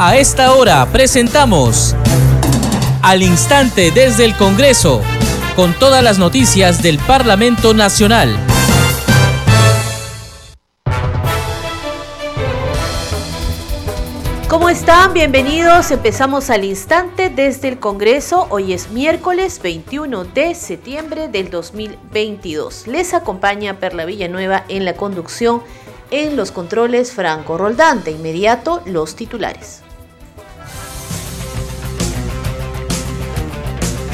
A esta hora presentamos Al Instante desde el Congreso, con todas las noticias del Parlamento Nacional. ¿Cómo están? Bienvenidos. Empezamos al instante desde el Congreso. Hoy es miércoles 21 de septiembre del 2022. Les acompaña Perla Villanueva en la conducción en los controles Franco Roldán. De inmediato, los titulares.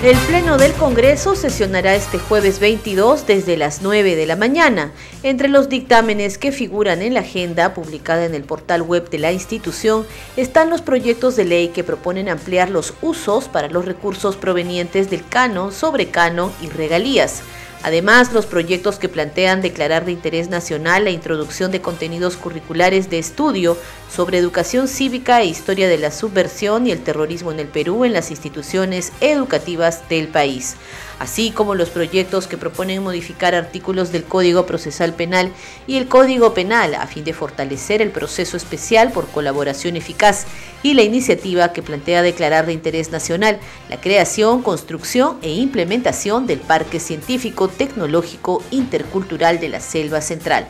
El Pleno del Congreso sesionará este jueves 22 desde las 9 de la mañana. Entre los dictámenes que figuran en la agenda publicada en el portal web de la institución están los proyectos de ley que proponen ampliar los usos para los recursos provenientes del canon, sobre canon y regalías Además, los proyectos que plantean declarar de interés nacional la introducción de contenidos curriculares de estudio sobre educación cívica e historia de la subversión y el terrorismo en el Perú en las instituciones educativas del país. Así como los proyectos que proponen modificar artículos del Código Procesal Penal y el Código Penal a fin de fortalecer el proceso especial por colaboración eficaz y la iniciativa que plantea declarar de interés nacional la creación, construcción e implementación del Parque Científico Tecnológico Intercultural de la Selva Central.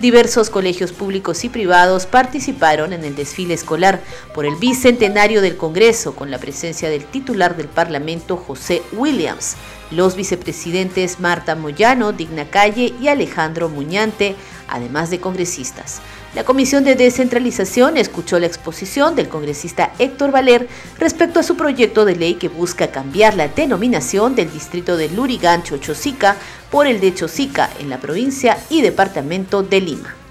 Diversos colegios públicos y privados participaron en el desfile escolar por el bicentenario del Congreso con la presencia del titular del Parlamento, José Williams, los vicepresidentes Marta Moyano, Digna Calle y Alejandro Muñante, además de congresistas. La Comisión de Descentralización escuchó la exposición del congresista Héctor Valer respecto a su proyecto de ley que busca cambiar la denominación del distrito de Lurigancho Chosica por el de Chosica en la provincia y departamento de Lima.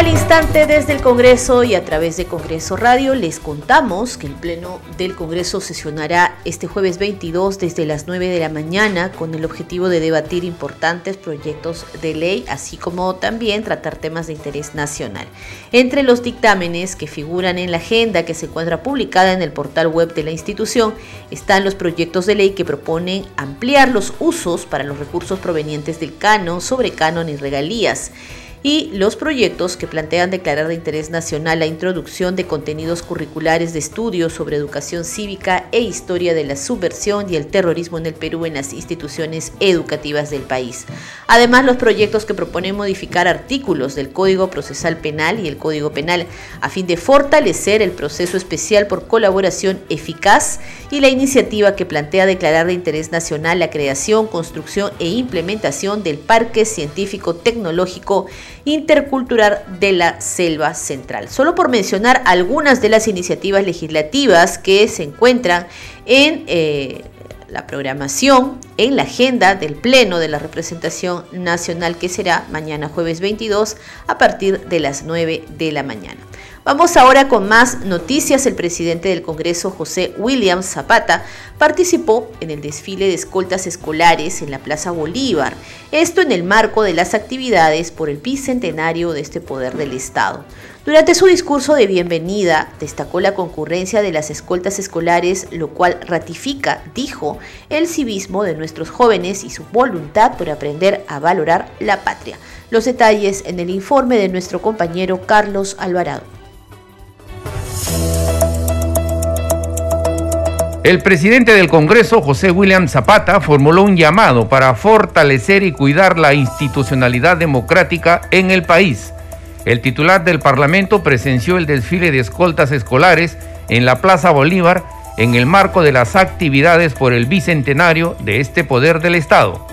Al instante desde el Congreso y a través de Congreso Radio les contamos que el Pleno del Congreso sesionará este jueves 22 desde las 9 de la mañana con el objetivo de debatir importantes proyectos de ley, así como también tratar temas de interés nacional. Entre los dictámenes que figuran en la agenda que se encuentra publicada en el portal web de la institución están los proyectos de ley que proponen ampliar los usos para los recursos provenientes del canon, sobre canon y regalías y los proyectos que plantean declarar de interés nacional la introducción de contenidos curriculares de estudios sobre educación cívica e historia de la subversión y el terrorismo en el Perú en las instituciones educativas del país. Además, los proyectos que proponen modificar artículos del Código Procesal Penal y el Código Penal a fin de fortalecer el proceso especial por colaboración eficaz y la iniciativa que plantea declarar de interés nacional la creación, construcción e implementación del Parque Científico Tecnológico intercultural de la Selva Central. Solo por mencionar algunas de las iniciativas legislativas que se encuentran en eh, la programación, en la agenda del Pleno de la Representación Nacional que será mañana jueves 22 a partir de las 9 de la mañana. Vamos ahora con más noticias. El presidente del Congreso, José William Zapata, participó en el desfile de escoltas escolares en la Plaza Bolívar, esto en el marco de las actividades por el bicentenario de este poder del Estado. Durante su discurso de bienvenida, destacó la concurrencia de las escoltas escolares, lo cual ratifica, dijo, el civismo de nuestros jóvenes y su voluntad por aprender a valorar la patria. Los detalles en el informe de nuestro compañero Carlos Alvarado. El presidente del Congreso, José William Zapata, formuló un llamado para fortalecer y cuidar la institucionalidad democrática en el país. El titular del Parlamento presenció el desfile de escoltas escolares en la Plaza Bolívar en el marco de las actividades por el bicentenario de este poder del Estado.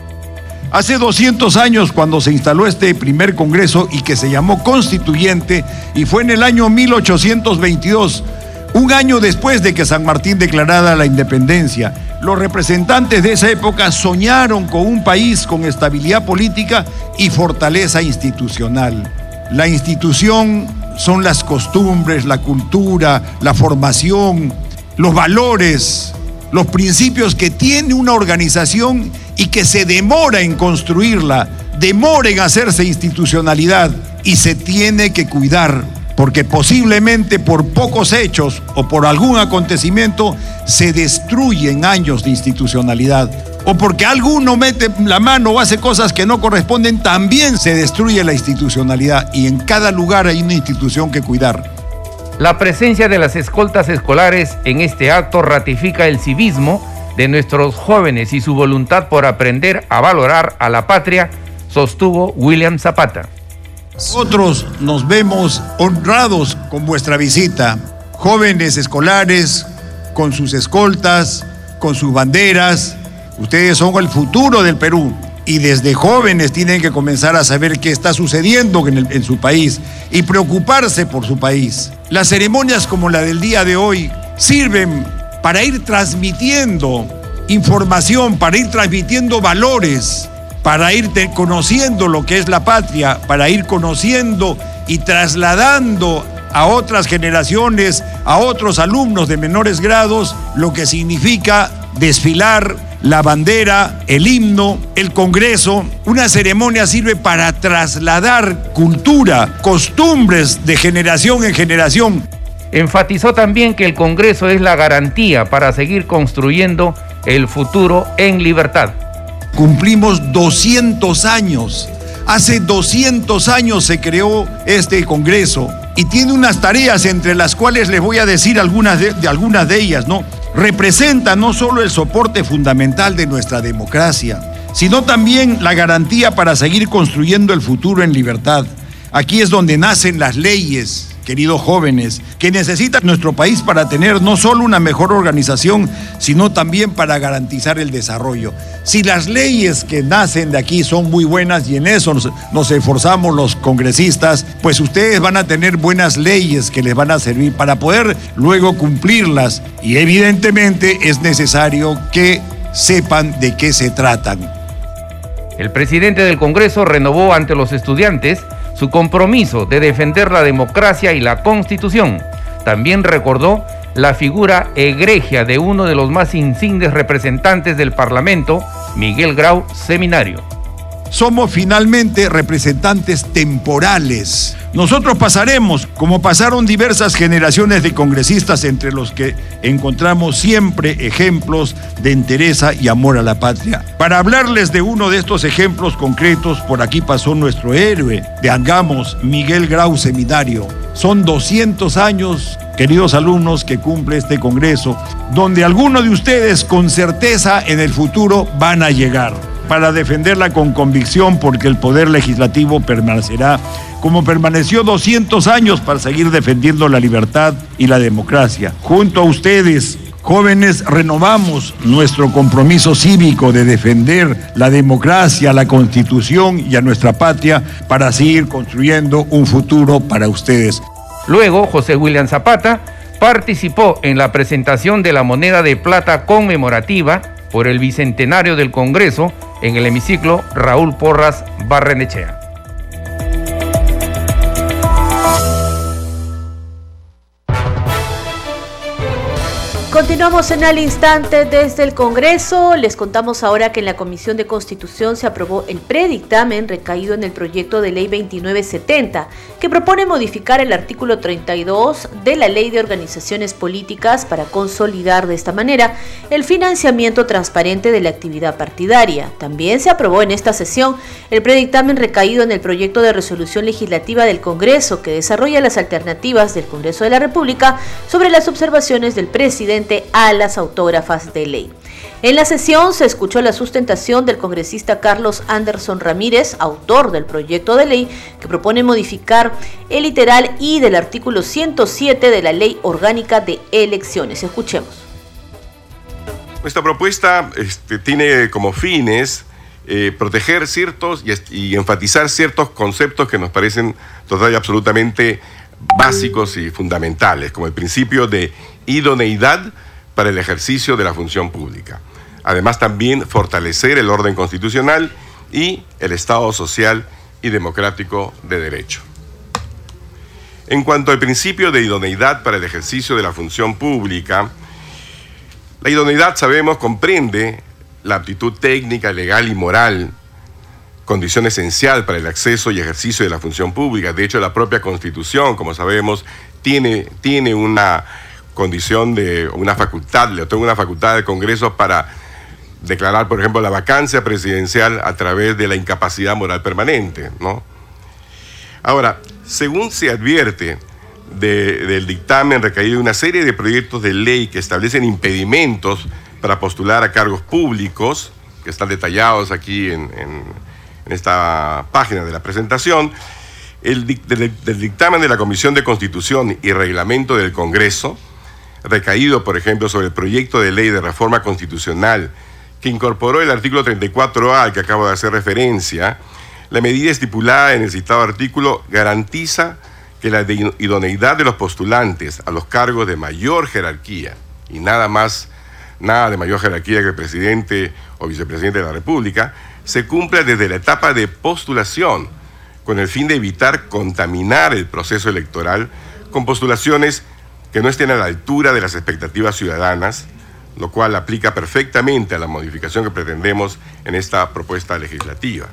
Hace 200 años cuando se instaló este primer Congreso y que se llamó Constituyente y fue en el año 1822 un año después de que San Martín declarara la independencia, los representantes de esa época soñaron con un país con estabilidad política y fortaleza institucional. La institución son las costumbres, la cultura, la formación, los valores, los principios que tiene una organización y que se demora en construirla, demora en hacerse institucionalidad y se tiene que cuidar porque posiblemente por pocos hechos o por algún acontecimiento se destruyen años de institucionalidad. o porque alguno mete la mano o hace cosas que no corresponden, también se destruye la institucionalidad y en cada lugar hay una institución que cuidar. La presencia de las escoltas escolares en este acto ratifica el civismo de nuestros jóvenes y su voluntad por aprender a valorar a la patria, sostuvo William Zapata. Nosotros nos vemos honrados con vuestra visita, jóvenes escolares, con sus escoltas, con sus banderas. Ustedes son el futuro del Perú y desde jóvenes tienen que comenzar a saber qué está sucediendo en, en, su país y preocuparse por su país. Las ceremonias como la del día de hoy sirven para ir transmitiendo información, para ir transmitiendo valores, para ir conociendo lo que es la patria, para ir conociendo y trasladando a otras generaciones, a otros alumnos de menores grados, lo que significa desfilar la bandera, el himno, el Congreso. Una ceremonia sirve para trasladar cultura, costumbres de generación en generación. Enfatizó también que el Congreso es la garantía para seguir construyendo el futuro en libertad. Cumplimos 200 años. Hace 200 años se creó este Congreso y tiene unas tareas entre las cuales les voy a decir algunas de, algunas de ellas, ¿no? Representa no solo el soporte fundamental de nuestra democracia, sino también la garantía para seguir construyendo el futuro en libertad. Aquí es donde nacen las leyes, queridos jóvenes, que necesita nuestro país para tener no solo una mejor organización, sino también para garantizar el desarrollo. Si las leyes que nacen de aquí son muy buenas y en eso nos, nos esforzamos los congresistas, pues ustedes van a tener buenas leyes que les van a servir para poder luego cumplirlas y evidentemente es necesario que sepan de qué se tratan. El presidente del Congreso renovó ante los estudiantes su compromiso de defender la democracia y la constitución. También recordó la figura egregia de uno de los más insignes representantes del Parlamento, Miguel Grau Seminario. Somos finalmente representantes temporales. Nosotros pasaremos, como pasaron diversas generaciones de congresistas entre los que encontramos siempre ejemplos de entereza y amor a la patria. Para hablarles de uno de estos ejemplos concretos, por aquí pasó nuestro héroe de Angamos, Miguel Grau Seminario. Son 200 años queridos alumnos, que cumple este Congreso, donde algunos de ustedes con certeza en el futuro van a llegar para defenderla con convicción porque el poder legislativo permanecerá como permaneció 200 años para seguir defendiendo la libertad y la democracia. Junto a ustedes, jóvenes, renovamos nuestro compromiso cívico de defender la democracia, la constitución y a nuestra patria para seguir construyendo un futuro para ustedes. Luego, José William Zapata participó en la presentación de la moneda de plata conmemorativa por el bicentenario del Congreso en el hemiciclo Raúl Porras Barrenechea. Continuamos en al instante desde el Congreso. Les contamos ahora que en la Comisión de Constitución se aprobó el predictamen recaído en el proyecto de ley 2970, que propone modificar el artículo 32 de la Ley de Organizaciones Políticas para consolidar de esta manera el financiamiento transparente de la actividad partidaria. También se aprobó en esta sesión el predictamen recaído en el proyecto de resolución legislativa del Congreso que desarrolla las alternativas del Congreso de la República sobre las observaciones del presidente a las autógrafas de ley. En la sesión se escuchó la sustentación del congresista Carlos Anderson Ramírez, autor del proyecto de ley que propone modificar el literal y del artículo 107 de la Ley Orgánica de Elecciones. Escuchemos. Nuestra propuesta este, tiene como fines eh, proteger ciertos y, y, enfatizar ciertos conceptos que nos parecen total y absolutamente básicos y fundamentales, como el principio de idoneidad para el ejercicio de la función pública. Además, también fortalecer el orden constitucional y el Estado social y democrático de derecho. En cuanto al principio de idoneidad para el ejercicio de la función pública, la idoneidad, sabemos, comprende la aptitud técnica, legal y moral, condición esencial para el acceso y ejercicio de la función pública. De hecho, la propia Constitución, como sabemos, tiene, tiene una condición de una facultad, le otorga una facultad del Congreso para declarar, por ejemplo, la vacancia presidencial a través de la incapacidad moral permanente, ¿no? Ahora, según se advierte del dictamen recaído una serie de proyectos de ley que establecen impedimentos para postular a cargos públicos, que están detallados aquí en, esta página de la presentación, el, del dictamen de la Comisión de Constitución y Reglamento del Congreso, recaído, por ejemplo, sobre el proyecto de ley de reforma constitucional que incorporó el artículo 34A al que acabo de hacer referencia, la medida estipulada en el citado artículo garantiza que la idoneidad de los postulantes a los cargos de mayor jerarquía y nada más, nada de mayor jerarquía que el presidente o vicepresidente de la República, se cumpla desde la etapa de postulación, con el fin de evitar contaminar el proceso electoral con postulaciones que no estén a la altura de las expectativas ciudadanas, lo cual aplica perfectamente a la modificación que pretendemos en esta propuesta legislativa.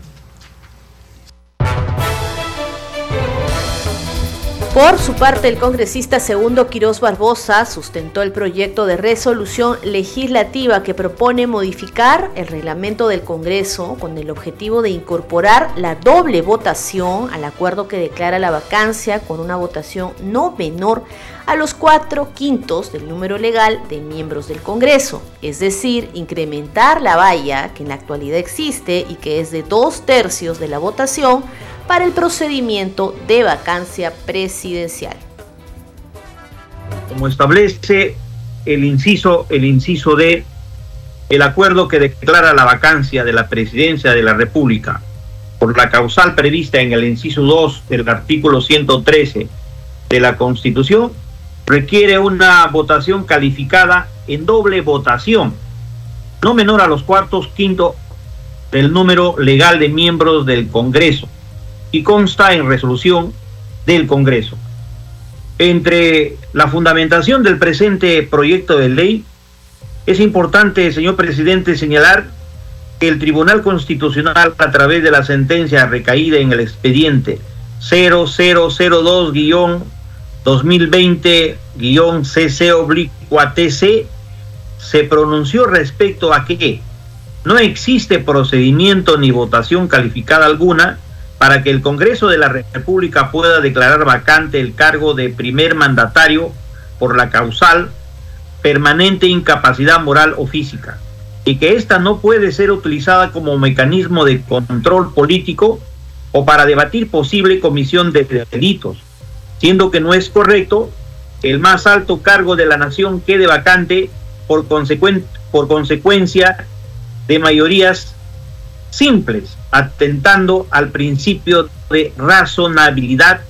Por su parte, el congresista segundo Quirós Barbosa sustentó el proyecto de resolución legislativa que propone modificar el reglamento del Congreso con el objetivo de incorporar la doble votación al acuerdo que declara la vacancia con una votación no menor a los cuatro quintos del número legal de miembros del Congreso, es decir, incrementar la valla que en la actualidad existe y que es de dos tercios de la votación para el procedimiento de vacancia presidencial. Como establece el inciso, el inciso de el acuerdo que declara la vacancia de la presidencia de la República por la causal prevista en el inciso 2 del artículo 113 de la Constitución, requiere una votación calificada en doble votación, no menor a los cuartos quinto del número legal de miembros del Congreso, y consta en resolución del Congreso. Entre la fundamentación del presente proyecto de ley, es importante, señor presidente, señalar que el Tribunal Constitucional, a través de la sentencia recaída en el expediente 0002-2020-CC se pronunció respecto a que no existe procedimiento ni votación calificada alguna para que el Congreso de la República pueda declarar vacante el cargo de primer mandatario por la causal permanente incapacidad moral o física, y que ésta no puede ser utilizada como mecanismo de control político o para debatir posible comisión de delitos, siendo que no es correcto que el más alto cargo de la nación quede vacante por, por consecuencia de mayorías simples atentando al principio de razonabilidad,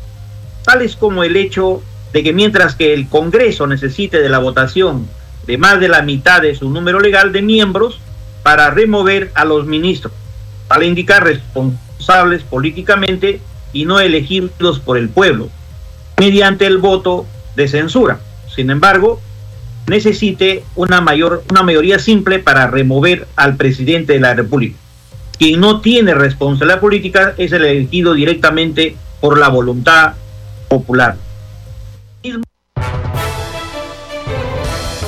tales como el hecho de que mientras que el Congreso necesite de la votación de más de la mitad de su número legal de miembros para remover a los ministros, para indicar responsables políticamente y no elegidos por el pueblo, mediante el voto de censura. Sin embargo, necesite una mayor una mayoría simple para remover al presidente de la República. Quien no tiene responsabilidad política es el elegido directamente por la voluntad popular.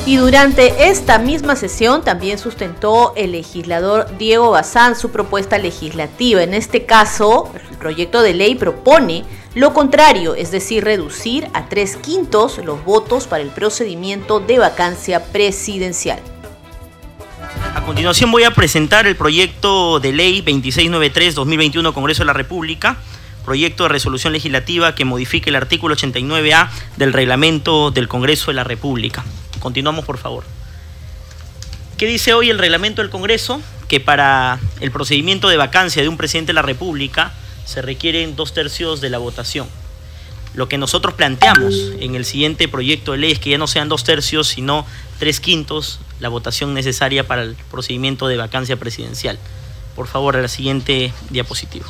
Y durante esta misma sesión también sustentó el legislador Diego Bazán su propuesta legislativa. En este caso, el proyecto de ley propone lo contrario, es decir, reducir a tres quintos los votos para el procedimiento de vacancia presidencial. A continuación voy a presentar el proyecto de ley 2693-2021 Congreso de la República, proyecto de resolución legislativa que modifique el artículo 89A del reglamento del Congreso de la República. Continuamos, por favor. ¿Qué dice hoy el reglamento del Congreso? Que para el procedimiento de vacancia de un presidente de la República se requieren dos tercios de la votación. Lo que nosotros planteamos en el siguiente proyecto de ley es que ya no sean dos tercios, sino tres quintos la votación necesaria para el procedimiento de vacancia presidencial. Por favor, a la siguiente diapositiva.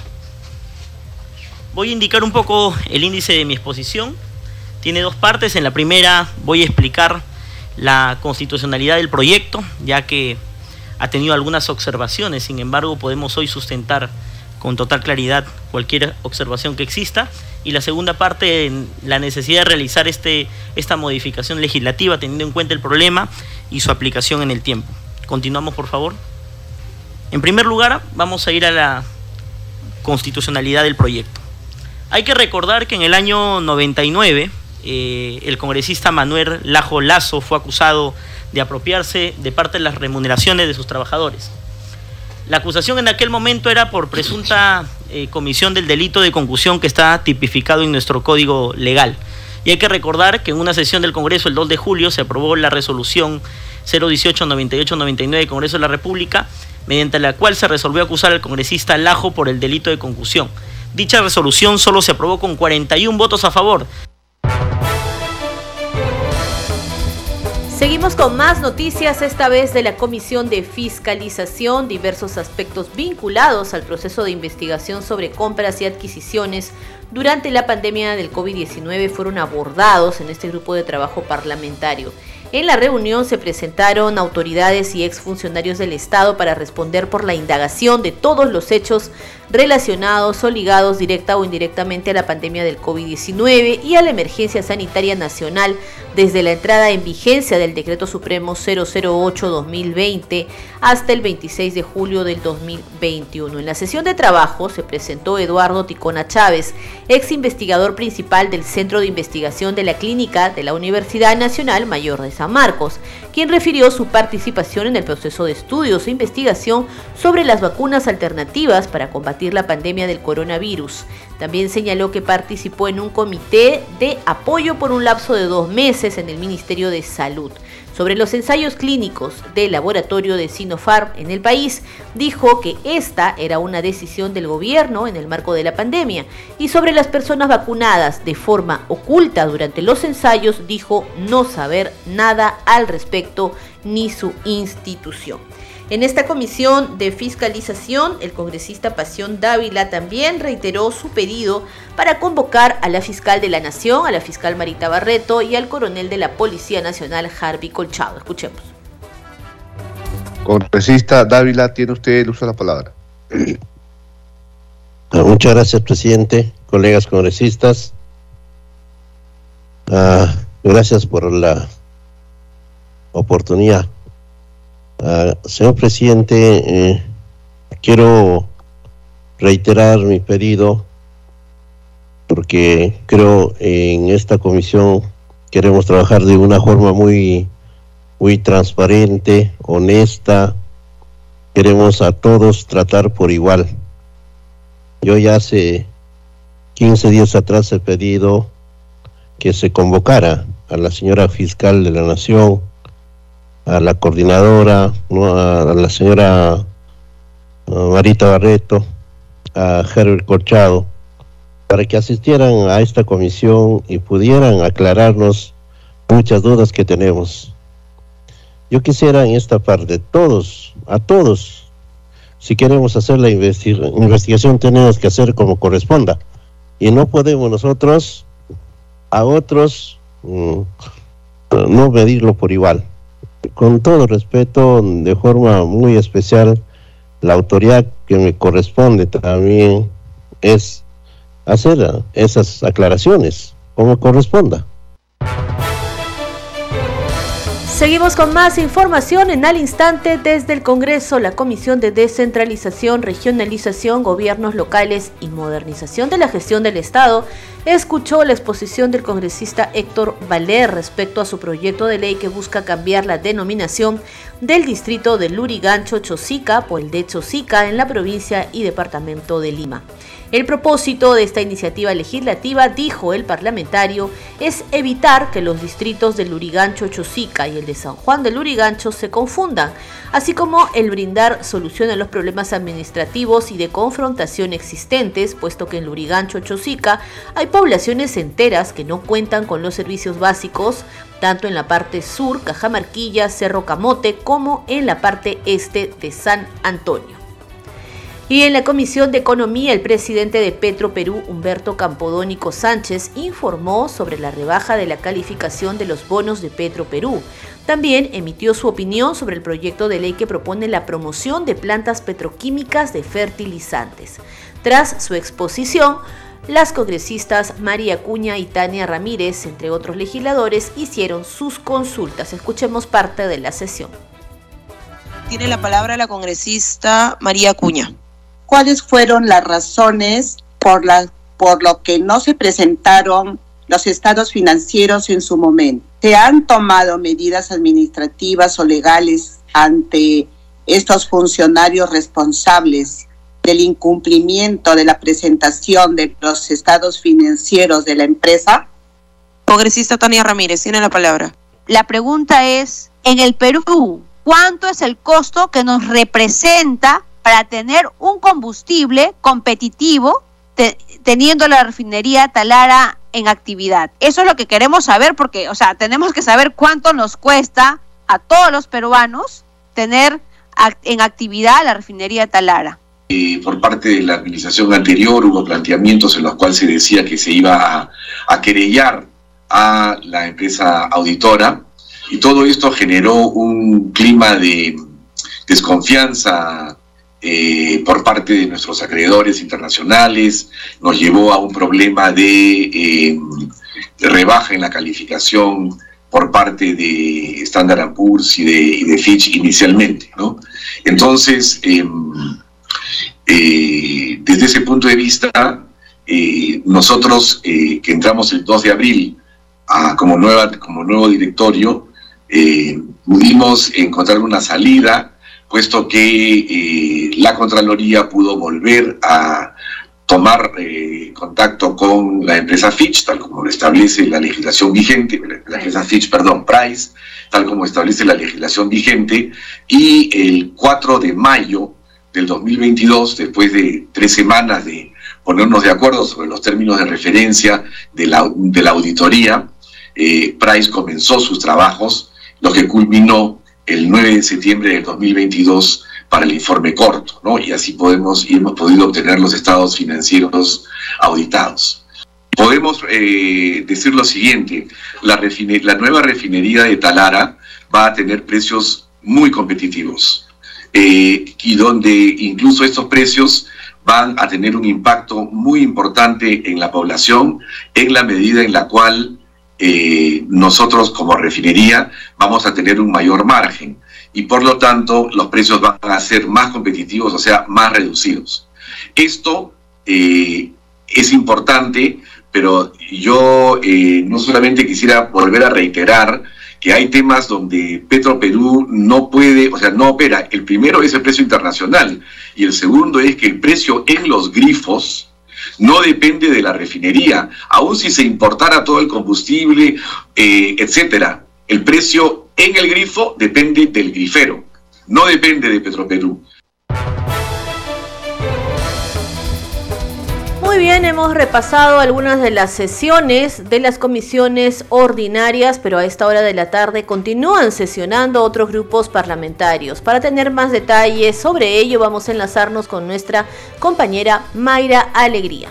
Voy a indicar un poco el índice de mi exposición. Tiene dos partes. En la primera voy a explicar la constitucionalidad del proyecto, ya que ha tenido algunas observaciones. Sin embargo, podemos hoy sustentar con total claridad cualquier observación que exista. Y la segunda parte, la necesidad de realizar este, esta modificación legislativa teniendo en cuenta el problema y su aplicación en el tiempo. Continuamos, por favor. En primer lugar, vamos a ir a la constitucionalidad del proyecto. Hay que recordar que en el año 99 eh, el congresista Manuel Lajo Lazo fue acusado de apropiarse de parte de las remuneraciones de sus trabajadores. La acusación en aquel momento era por presunta eh, comisión del delito de concusión que está tipificado en nuestro código legal. Y hay que recordar que en una sesión del Congreso el 2 de julio se aprobó la resolución 018-98-99 del Congreso de la República, mediante la cual se resolvió acusar al congresista Lajo por el delito de concusión. Dicha resolución solo se aprobó con 41 votos a favor, Seguimos con más noticias, esta vez de la Comisión de Fiscalización. Diversos aspectos vinculados al proceso de investigación sobre compras y adquisiciones durante la pandemia del COVID-19 fueron abordados en este grupo de trabajo parlamentario. En la reunión se presentaron autoridades y exfuncionarios del Estado para responder por la indagación de todos los hechos relacionados o ligados directa o indirectamente a la pandemia del COVID-19 y a la emergencia sanitaria nacional desde la entrada en vigencia del Decreto Supremo 008-2020 hasta el 26 de julio del 2021. En la sesión de trabajo se presentó Eduardo Ticona Chávez, ex investigador principal del Centro de Investigación de la Clínica de la Universidad Nacional Mayor de San Marcos, quien refirió su participación en el proceso de estudios e investigación sobre las vacunas alternativas para combatir la pandemia del coronavirus. También señaló que participó en un comité de apoyo por un lapso de dos meses en el Ministerio de Salud. Sobre los ensayos clínicos del laboratorio de Sinopharm en el país, dijo que esta era una decisión del gobierno en el marco de la pandemia. Y sobre las personas vacunadas de forma oculta durante los ensayos, dijo no saber nada al respecto ni su institución. En esta comisión de fiscalización, el congresista Pasión Dávila también reiteró su pedido para convocar a la fiscal de la Nación, a la fiscal Marita Barreto y al coronel de la Policía Nacional, Harvey Colchado. Escuchemos. Congresista Dávila, tiene usted el uso de la palabra. Ah, muchas gracias, presidente, colegas congresistas. Ah, gracias por la oportunidad Uh, señor presidente, eh, quiero reiterar mi pedido porque creo en esta comisión queremos trabajar de una forma muy muy transparente, honesta. Queremos a todos tratar por igual. Yo ya hace 15 días atrás he pedido que se convocara a la señora fiscal de la Nación, a la coordinadora, a la señora Marita Barreto, a Herbert Corchado, para que asistieran a esta comisión y pudieran aclararnos muchas dudas que tenemos. Yo quisiera en esta parte, todos, a todos, si queremos hacer la investigación tenemos que hacer como corresponda. Y no podemos nosotros a otros mm, no medirlo por igual con todo respeto, de forma muy especial, la autoridad que me corresponde también es hacer esas aclaraciones como corresponda. Seguimos con más información en al instante desde el Congreso. La Comisión de Descentralización, Regionalización, Gobiernos Locales y Modernización de la Gestión del Estado escuchó la exposición del congresista Héctor Valer respecto a su proyecto de ley que busca cambiar la denominación del distrito de Lurigancho Chosica por el de Chosica en la provincia y departamento de Lima. El propósito de esta iniciativa legislativa, dijo el parlamentario, es evitar que los distritos del Lurigancho Chosica y el de San Juan del Lurigancho se confundan, así como el brindar solución a los problemas administrativos y de confrontación existentes, puesto que en Lurigancho Chosica hay poblaciones enteras que no cuentan con los servicios básicos, tanto en la parte sur, Cajamarquilla, Cerro Camote, como en la parte este de San Antonio. Y en la Comisión de Economía, el presidente de Petro Perú, Humberto Campodónico Sánchez, informó sobre la rebaja de la calificación de los bonos de Petro Perú. También emitió su opinión sobre el proyecto de ley que propone la promoción de plantas petroquímicas de fertilizantes. Tras su exposición, las congresistas María Cuña y Tania Ramírez, entre otros legisladores, hicieron sus consultas. Escuchemos parte de la sesión. Tiene la palabra la congresista María Cuña. ¿Cuáles fueron las razones por, la, por lo que no se presentaron los estados financieros en su momento? ¿Se han tomado medidas administrativas o legales ante estos funcionarios responsables del incumplimiento de la presentación de los estados financieros de la empresa? Congresista Tania Ramírez, tiene la palabra. La pregunta es, en el Perú, ¿cuánto es el costo que nos representa para tener un combustible competitivo teniendo la refinería Talara en actividad? Eso es lo que queremos saber porque, o sea, tenemos que saber cuánto nos cuesta a todos los peruanos tener en actividad la refinería Talara. Por parte de la administración anterior hubo planteamientos en los cuales se decía que se iba a, querellar a la empresa auditora y todo esto generó un clima de desconfianza eh, por parte de nuestros acreedores internacionales, nos llevó a un problema de, eh, rebaja en la calificación por parte de Standard Poor's y de, Fitch inicialmente. ¿no? Entonces, em, eh, desde ese punto de vista, nosotros que entramos el 2 de abril como, nueva, como nuevo directorio, pudimos encontrar una salida, puesto que la Contraloría pudo volver a tomar contacto con la empresa Fitch, tal como lo establece la legislación vigente, la empresa Fitch, perdón, Price, tal como establece la legislación vigente, y el 4 de mayo del 2022, después de tres semanas de ponernos de acuerdo sobre los términos de referencia de la, de la auditoría, eh, Price comenzó sus trabajos, lo que culminó el 9 de septiembre del 2022 para el informe corto, ¿no? Y así podemos y hemos podido obtener los estados financieros auditados. Podemos eh, decir lo siguiente, la, nueva refinería de Talara va a tener precios muy competitivos eh, y donde incluso estos precios van a tener un impacto muy importante en la población en la medida en la cual eh, nosotros como refinería vamos a tener un mayor margen y por lo tanto los precios van a ser más competitivos, o sea, más reducidos. Esto eh, es importante, pero yo no solamente quisiera volver a reiterar que hay temas donde Petro Perú no puede, o sea, no opera. El primero es el precio internacional y el segundo es que el precio en los grifos no depende de la refinería, aun si se importara todo el combustible, eh, etcétera. El precio en el grifo depende del grifero, no depende de Petroperú. Muy bien, hemos repasado algunas de las sesiones de las comisiones ordinarias, pero a esta hora de la tarde continúan sesionando otros grupos parlamentarios. Para tener más detalles sobre ello, vamos a enlazarnos con nuestra compañera Mayra Alegría.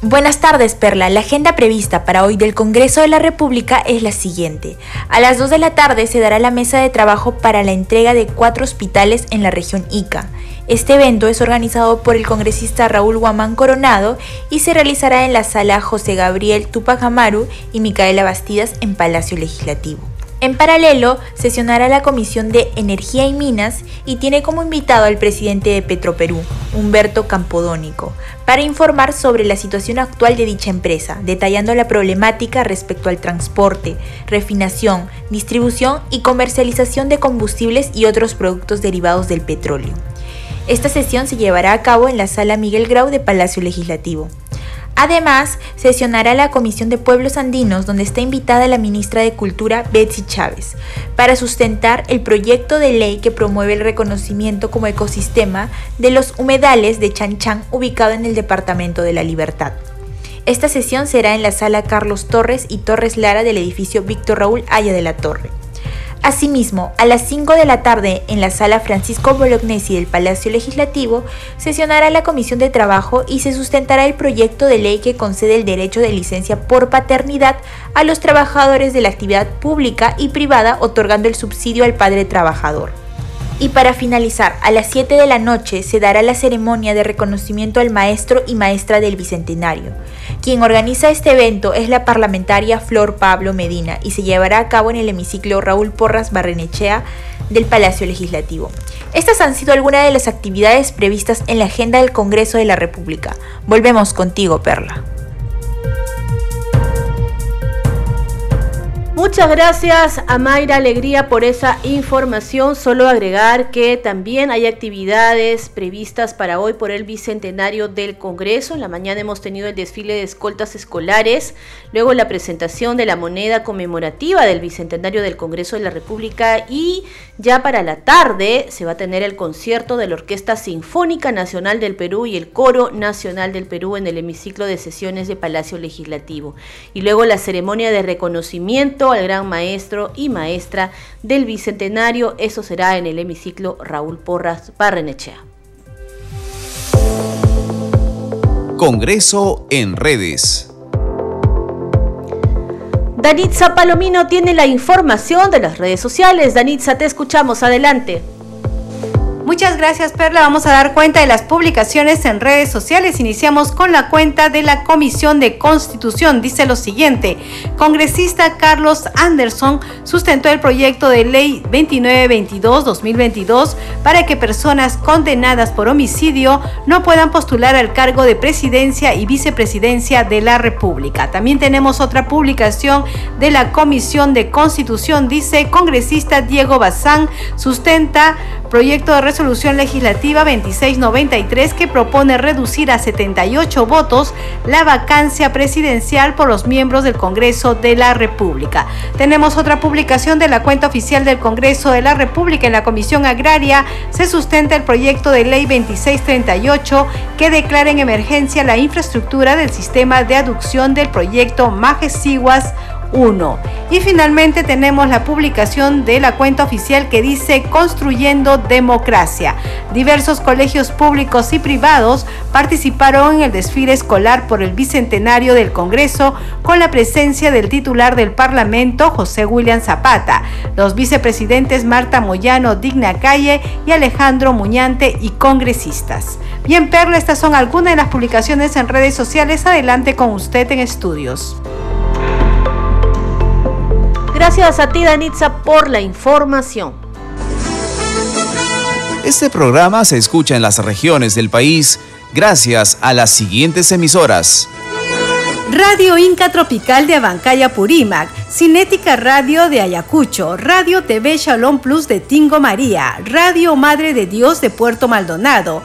Buenas tardes, Perla. La agenda prevista para hoy del Congreso de la República es la siguiente. A las 2 de la tarde se dará la mesa de trabajo para la entrega de cuatro hospitales en la región Ica. Este evento es organizado por el congresista Raúl Guamán Coronado y se realizará en la sala José Gabriel Tupac Amaru y Micaela Bastidas en Palacio Legislativo. En paralelo, sesionará la Comisión de Energía y Minas y tiene como invitado al presidente de Petroperú, Humberto Campodónico, para informar sobre la situación actual de dicha empresa, detallando la problemática respecto al transporte, refinación, distribución y comercialización de combustibles y otros productos derivados del petróleo. Esta sesión se llevará a cabo en la sala Miguel Grau de Palacio Legislativo. Además, sesionará la Comisión de Pueblos Andinos, donde está invitada la ministra de Cultura, Betsy Chávez, para sustentar el proyecto de ley que promueve el reconocimiento como ecosistema de los humedales de Chanchán, ubicado en el Departamento de la Libertad. Esta sesión será en la sala Carlos Torres y Torres Lara del edificio Víctor Raúl Aya de la Torre. Asimismo, a las 5 de la tarde, en la sala Francisco Bolognesi del Palacio Legislativo, sesionará la Comisión de Trabajo y se sustentará el proyecto de ley que concede el derecho de licencia por paternidad a los trabajadores de la actividad pública y privada, otorgando el subsidio al padre trabajador. Y para finalizar, a las 7 de la noche se dará la ceremonia de reconocimiento al maestro y maestra del Bicentenario, Quien organiza este evento es la parlamentaria Flor Pablo Medina y se llevará a cabo en el hemiciclo Raúl Porras Barrenechea del Palacio Legislativo. Estas han sido algunas de las actividades previstas en la agenda del Congreso de la República. Volvemos contigo, Perla. Muchas gracias a Mayra Alegría por esa información. Solo agregar que también hay actividades previstas para hoy por el bicentenario del Congreso. En la mañana hemos tenido el desfile de escoltas escolares, luego la presentación de la moneda conmemorativa del bicentenario del Congreso de la República y ya para la tarde se va a tener el concierto de la Orquesta Sinfónica Nacional del Perú y el Coro Nacional del Perú en el hemiciclo de sesiones de Palacio Legislativo. Y luego la ceremonia de reconocimiento al gran maestro y maestra del Bicentenario. Eso será en el hemiciclo Raúl Porras Barrenechea. Congreso en redes. Danitza Palomino tiene la información de las redes sociales. Danitza, te escuchamos. Adelante. Muchas gracias Perla. Vamos a dar cuenta de las publicaciones en redes sociales. Iniciamos con la cuenta de la Comisión de Constitución. Dice lo siguiente. Congresista Carlos Anderson sustentó el proyecto de ley 2922-2022 para que personas condenadas por homicidio no puedan postular al cargo de presidencia y vicepresidencia de la República. También tenemos otra publicación de la Comisión de Constitución. Dice congresista Diego Bazán sustenta proyecto de resolución legislativa 2693 que propone reducir a 78 votos la vacancia presidencial por los miembros del Congreso de la República. Tenemos otra publicación de la cuenta oficial del Congreso de la República en la Comisión Agraria. Se sustenta el proyecto de ley 2638 que declara en emergencia la infraestructura del sistema de aducción del proyecto Majesiguas 1. Y finalmente tenemos la publicación de la cuenta oficial que dice Construyendo Democracia. Diversos colegios públicos y privados participaron en el desfile escolar por el Bicentenario del Congreso con la presencia del titular del Parlamento, José William Zapata, los vicepresidentes Marta Moyano, Digna Calle y Alejandro Muñante y congresistas. Bien, Perla, estas son algunas de las publicaciones en redes sociales. Adelante con usted en estudios. Gracias a ti, Danitza, por la información. Este programa se escucha en las regiones del país gracias a las siguientes emisoras. Radio Inca Tropical de Abancaya Purímac, Cinética Radio de Ayacucho, Radio TV Shalom Plus de Tingo María, Radio Madre de Dios de Puerto Maldonado,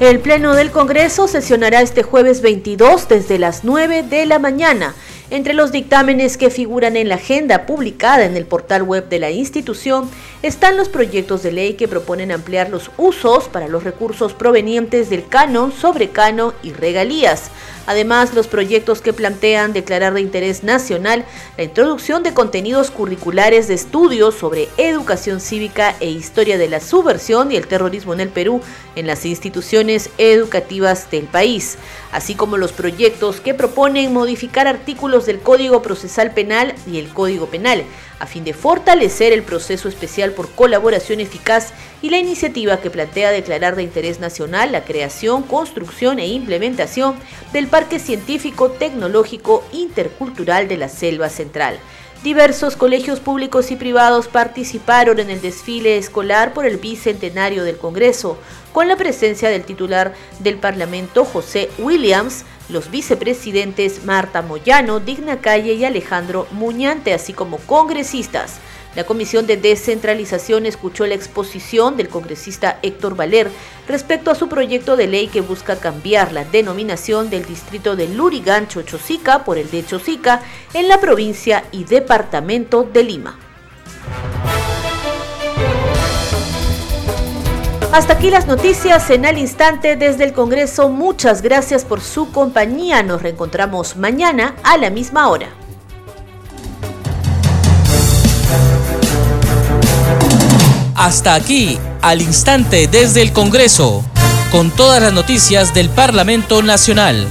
El Pleno del Congreso sesionará este jueves 22 desde las 9 de la mañana. Entre los dictámenes que figuran en la agenda publicada en el portal web de la institución están los proyectos de ley que proponen ampliar los usos para los recursos provenientes del canon, sobrecano y regalías. Además, los proyectos que plantean declarar de interés nacional la introducción de contenidos curriculares de estudios sobre educación cívica e historia de la subversión y el terrorismo en el Perú en las instituciones educativas del país, así como los proyectos que proponen modificar del Código Procesal Penal y el Código Penal a fin de fortalecer el proceso especial por colaboración eficaz y la iniciativa que plantea declarar de interés nacional la creación, construcción e implementación del Parque Científico Tecnológico Intercultural de la Selva Central. Diversos colegios públicos y privados participaron en el desfile escolar por el bicentenario del Congreso, con la presencia del titular del Parlamento, José Williams, los vicepresidentes Marta Moyano, Digna Calle y Alejandro Muñante, así como congresistas. La Comisión de Descentralización escuchó la exposición del congresista Héctor Valer respecto a su proyecto de ley que busca cambiar la denominación del distrito de Lurigancho Chosica por el de Chosica en la provincia y departamento de Lima. Hasta aquí las noticias en al instante desde el Congreso. Muchas gracias por su compañía. Nos reencontramos mañana a la misma hora. Hasta aquí, al instante desde el Congreso, con todas las noticias del Parlamento Nacional.